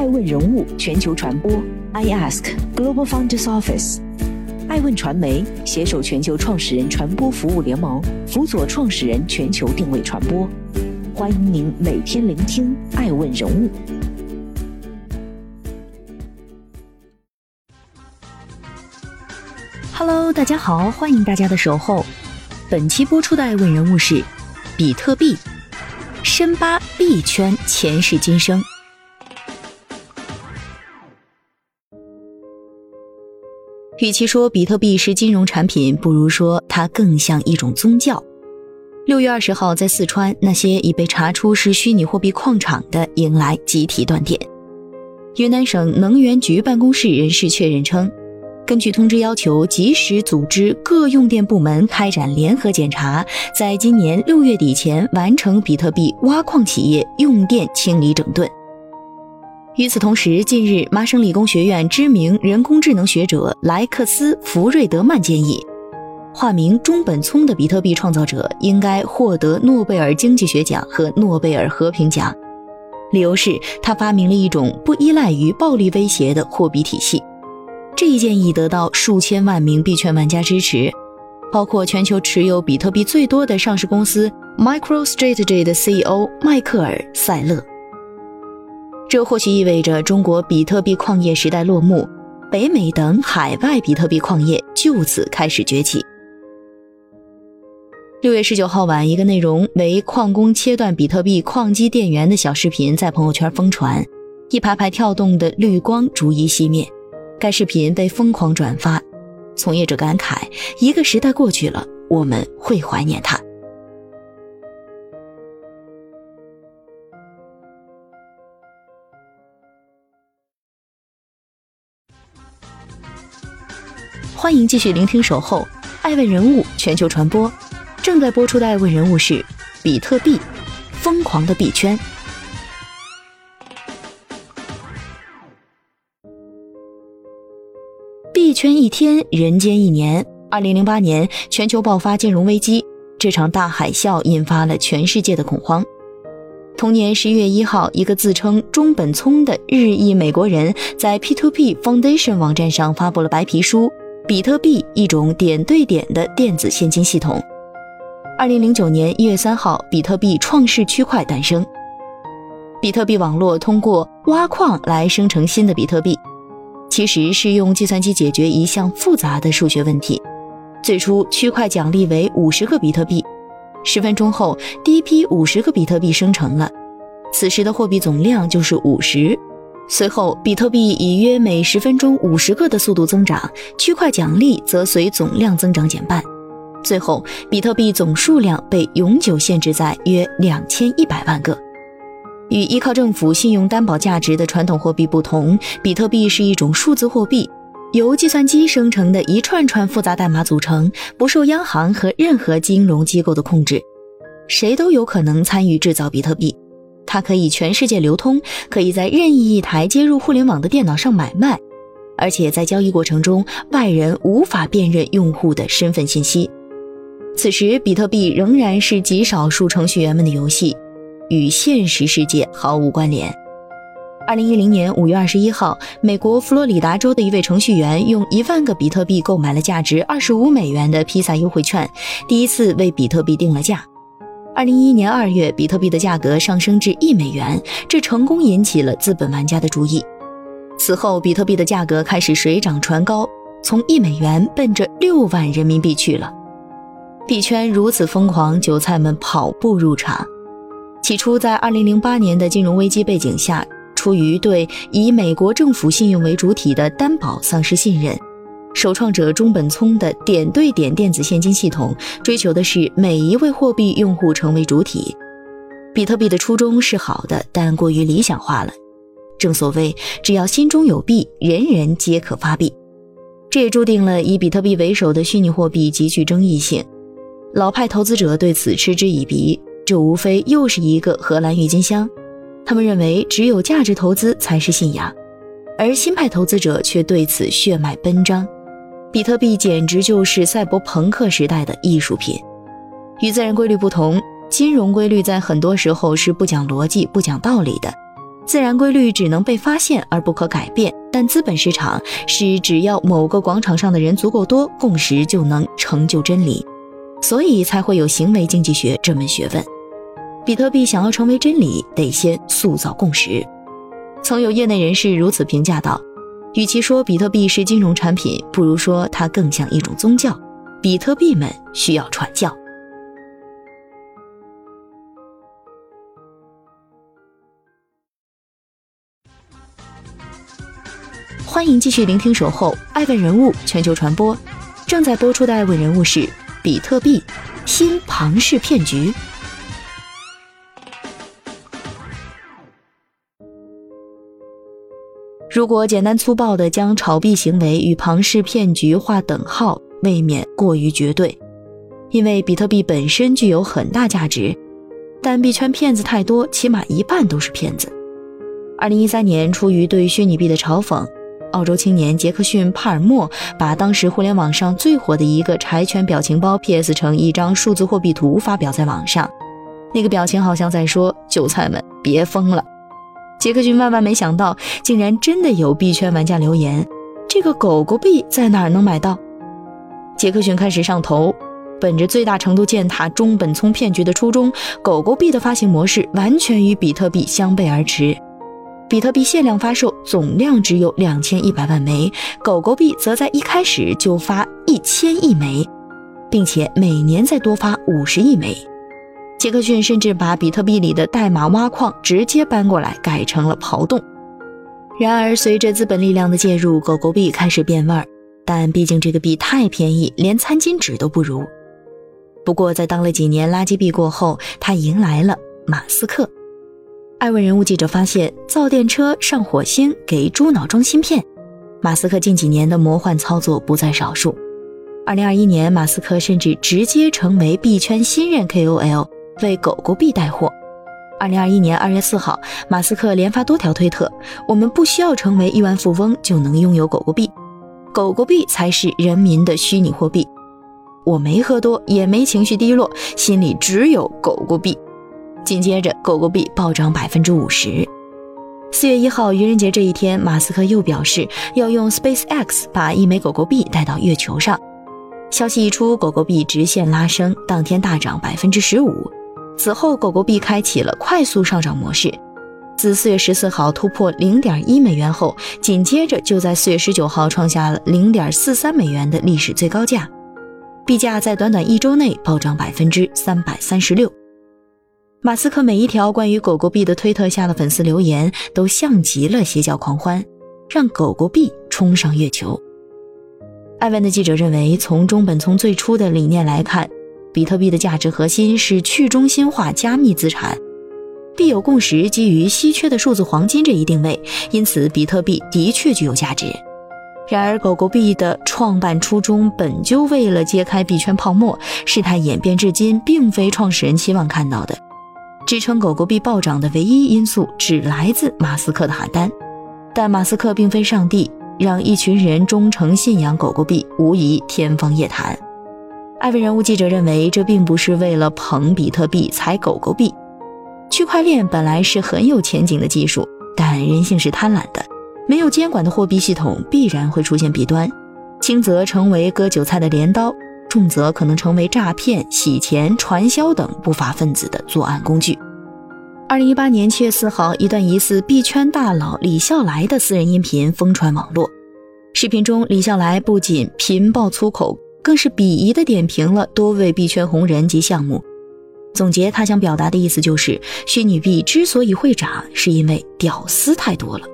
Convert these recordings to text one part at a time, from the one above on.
爱问人物全球传播，I Ask Global Founders Office，爱问传媒携手全球创始人传播服务联盟，辅佐创始人全球定位传播。欢迎您每天聆听爱问人物。Hello，大家好，欢迎大家的守候。本期播出的爱问人物是比特币，深扒币圈前世今生。与其说比特币是金融产品，不如说它更像一种宗教。六月二十号，在四川，那些已被查出是虚拟货币矿场的，迎来集体断电。云南省能源局办公室人士确认称，根据通知要求，及时组织各用电部门开展联合检查，在今年六月底前完成比特币挖矿企业用电清理整顿。与此同时，近日，麻省理工学院知名人工智能学者莱克斯·福瑞德曼建议，化名中本聪的比特币创造者应该获得诺贝尔经济学奖和诺贝尔和平奖，理由是他发明了一种不依赖于暴力威胁的货币体系。这一建议得到数千万名币圈玩家支持，包括全球持有比特币最多的上市公司 MicroStrategy 的 CEO 迈克尔·塞勒。这或许意味着中国比特币矿业时代落幕，北美等海外比特币矿业就此开始崛起。六月十九号晚，一个内容为矿工切断比特币矿机电源的小视频在朋友圈疯传，一排排跳动的绿光逐一熄灭。该视频被疯狂转发，从业者感慨：一个时代过去了，我们会怀念它。欢迎继续聆听《守候》，爱问人物全球传播，正在播出的爱问人物是比特币，疯狂的币圈。币圈一天，人间一年。二零零八年，全球爆发金融危机，这场大海啸引发了全世界的恐慌。同年十一月一号，一个自称中本聪的日裔美国人在 P2P Foundation 网站上发布了白皮书。比特币一种点对点的电子现金系统。二零零九年一月三号，比特币创世区块诞生。比特币网络通过挖矿来生成新的比特币，其实是用计算机解决一项复杂的数学问题。最初，区块奖励为五十个比特币。十分钟后，第一批五十个比特币生成了，此时的货币总量就是五十。随后，比特币以约每十分钟五十个的速度增长，区块奖励则随总量增长减半。最后，比特币总数量被永久限制在约两千一百万个。与依靠政府信用担保价值的传统货币不同，比特币是一种数字货币，由计算机生成的一串串复杂代码组成，不受央行和任何金融机构的控制，谁都有可能参与制造比特币。它可以全世界流通，可以在任意一台接入互联网的电脑上买卖，而且在交易过程中，外人无法辨认用户的身份信息。此时，比特币仍然是极少数程序员们的游戏，与现实世界毫无关联。二零一零年五月二十一号，美国佛罗里达州的一位程序员用一万个比特币购买了价值二十五美元的披萨优惠券，第一次为比特币定了价。二零一一年二月，比特币的价格上升至一美元，这成功引起了资本玩家的注意。此后，比特币的价格开始水涨船高，从一美元奔着六万人民币去了。币圈如此疯狂，韭菜们跑步入场。起初，在二零零八年的金融危机背景下，出于对以美国政府信用为主体的担保丧失信任。首创者中本聪的点对点电子现金系统追求的是每一位货币用户成为主体。比特币的初衷是好的，但过于理想化了。正所谓，只要心中有币，人人皆可发币。这也注定了以比特币为首的虚拟货币极具争议性。老派投资者对此嗤之以鼻，这无非又是一个荷兰郁金香。他们认为，只有价值投资才是信仰，而新派投资者却对此血脉奔张。比特币简直就是赛博朋克时代的艺术品。与自然规律不同，金融规律在很多时候是不讲逻辑、不讲道理的。自然规律只能被发现而不可改变，但资本市场是只要某个广场上的人足够多，共识就能成就真理，所以才会有行为经济学这门学问。比特币想要成为真理，得先塑造共识。曾有业内人士如此评价道：“与其说比特币是金融产品，不如说它更像一种宗教。比特币们需要传教。”欢迎继续聆听《守候爱问人物全球传播》，正在播出的爱问人物是比特币新庞氏骗局。如果简单粗暴地将炒币行为与庞氏骗局划等号，未免过于绝对。因为比特币本身具有很大价值，但币圈骗子太多，起码一半都是骗子。二零一三年，出于对虚拟币的嘲讽。澳洲青年杰克逊·帕尔默把当时互联网上最火的一个柴犬表情包 PS 成一张数字货币图发表在网上，那个表情好像在说：“韭菜们别疯了。”杰克逊万万没想到，竟然真的有币圈玩家留言：“这个狗狗币在哪儿能买到？”杰克逊开始上头，本着最大程度践踏中本聪骗局的初衷，狗狗币的发行模式完全与比特币相背而驰。比特币限量发售，总量只有两千一百万枚；狗狗币则在一开始就发一千亿枚，并且每年再多发五十亿枚。杰克逊甚至把比特币里的代码挖矿直接搬过来，改成了刨洞。然而，随着资本力量的介入，狗狗币开始变味儿。但毕竟这个币太便宜，连餐巾纸都不如。不过，在当了几年垃圾币过后，他迎来了马斯克。爱问人物记者发现，造电车上火星，给猪脑装芯片。马斯克近几年的魔幻操作不在少数。二零二一年，马斯克甚至直接成为币圈新任 KOL，为狗狗币带货。二零二一年二月四号，马斯克连发多条推特：“我们不需要成为亿万富翁就能拥有狗狗币，狗狗币才是人民的虚拟货币。我没喝多，也没情绪低落，心里只有狗狗币。”紧接着，狗狗币暴涨百分之五十。四月一号，愚人节这一天，马斯克又表示要用 SpaceX 把一枚狗狗币带到月球上。消息一出，狗狗币直线拉升，当天大涨百分之十五。此后，狗狗币开启了快速上涨模式。自四月十四号突破零点一美元后，紧接着就在四月十九号创下了零点四三美元的历史最高价，币价在短短一周内暴涨百分之三百三十六。马斯克每一条关于狗狗币的推特下的粉丝留言，都像极了邪教狂欢，让狗狗币冲上月球。艾文的记者认为，从中本聪最初的理念来看，比特币的价值核心是去中心化加密资产，币有共识基于稀缺的数字黄金这一定位，因此比特币的确具有价值。然而，狗狗币的创办初衷本就为了揭开币圈泡沫，事态演变至今，并非创始人期望看到的。支撑狗狗币暴涨的唯一因素只来自马斯克的喊单，但马斯克并非上帝，让一群人忠诚信仰狗狗币无疑天方夜谭。艾文人物记者认为，这并不是为了捧比特币踩狗狗币。区块链本来是很有前景的技术，但人性是贪婪的，没有监管的货币系统必然会出现弊端，轻则成为割韭菜的镰刀。重则可能成为诈骗、洗钱、传销等不法分子的作案工具。二零一八年七月四号，一段疑似币圈大佬李笑来的私人音频疯传网络。视频中，李笑来不仅频爆粗口，更是鄙夷地点评了多位币圈红人及项目。总结他想表达的意思就是：虚拟币之所以会涨，是因为屌丝太多了。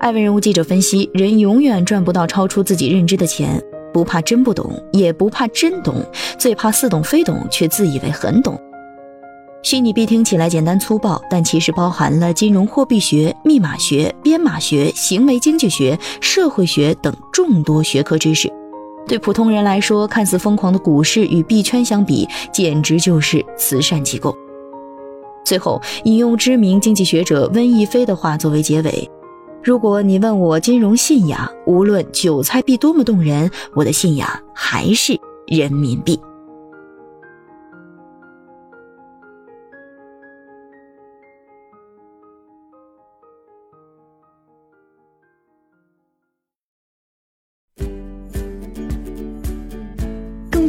艾文人物记者分析：人永远赚不到超出自己认知的钱。不怕真不懂，也不怕真懂，最怕似懂非懂，却自以为很懂。虚拟币听起来简单粗暴，但其实包含了金融货币学、密码学、编码学、行为经济学、社会学等众多学科知识。对普通人来说，看似疯狂的股市与币圈相比，简直就是慈善机构。最后，引用知名经济学者温亦菲的话作为结尾。如果你问我金融信仰，无论韭菜币多么动人，我的信仰还是人民币。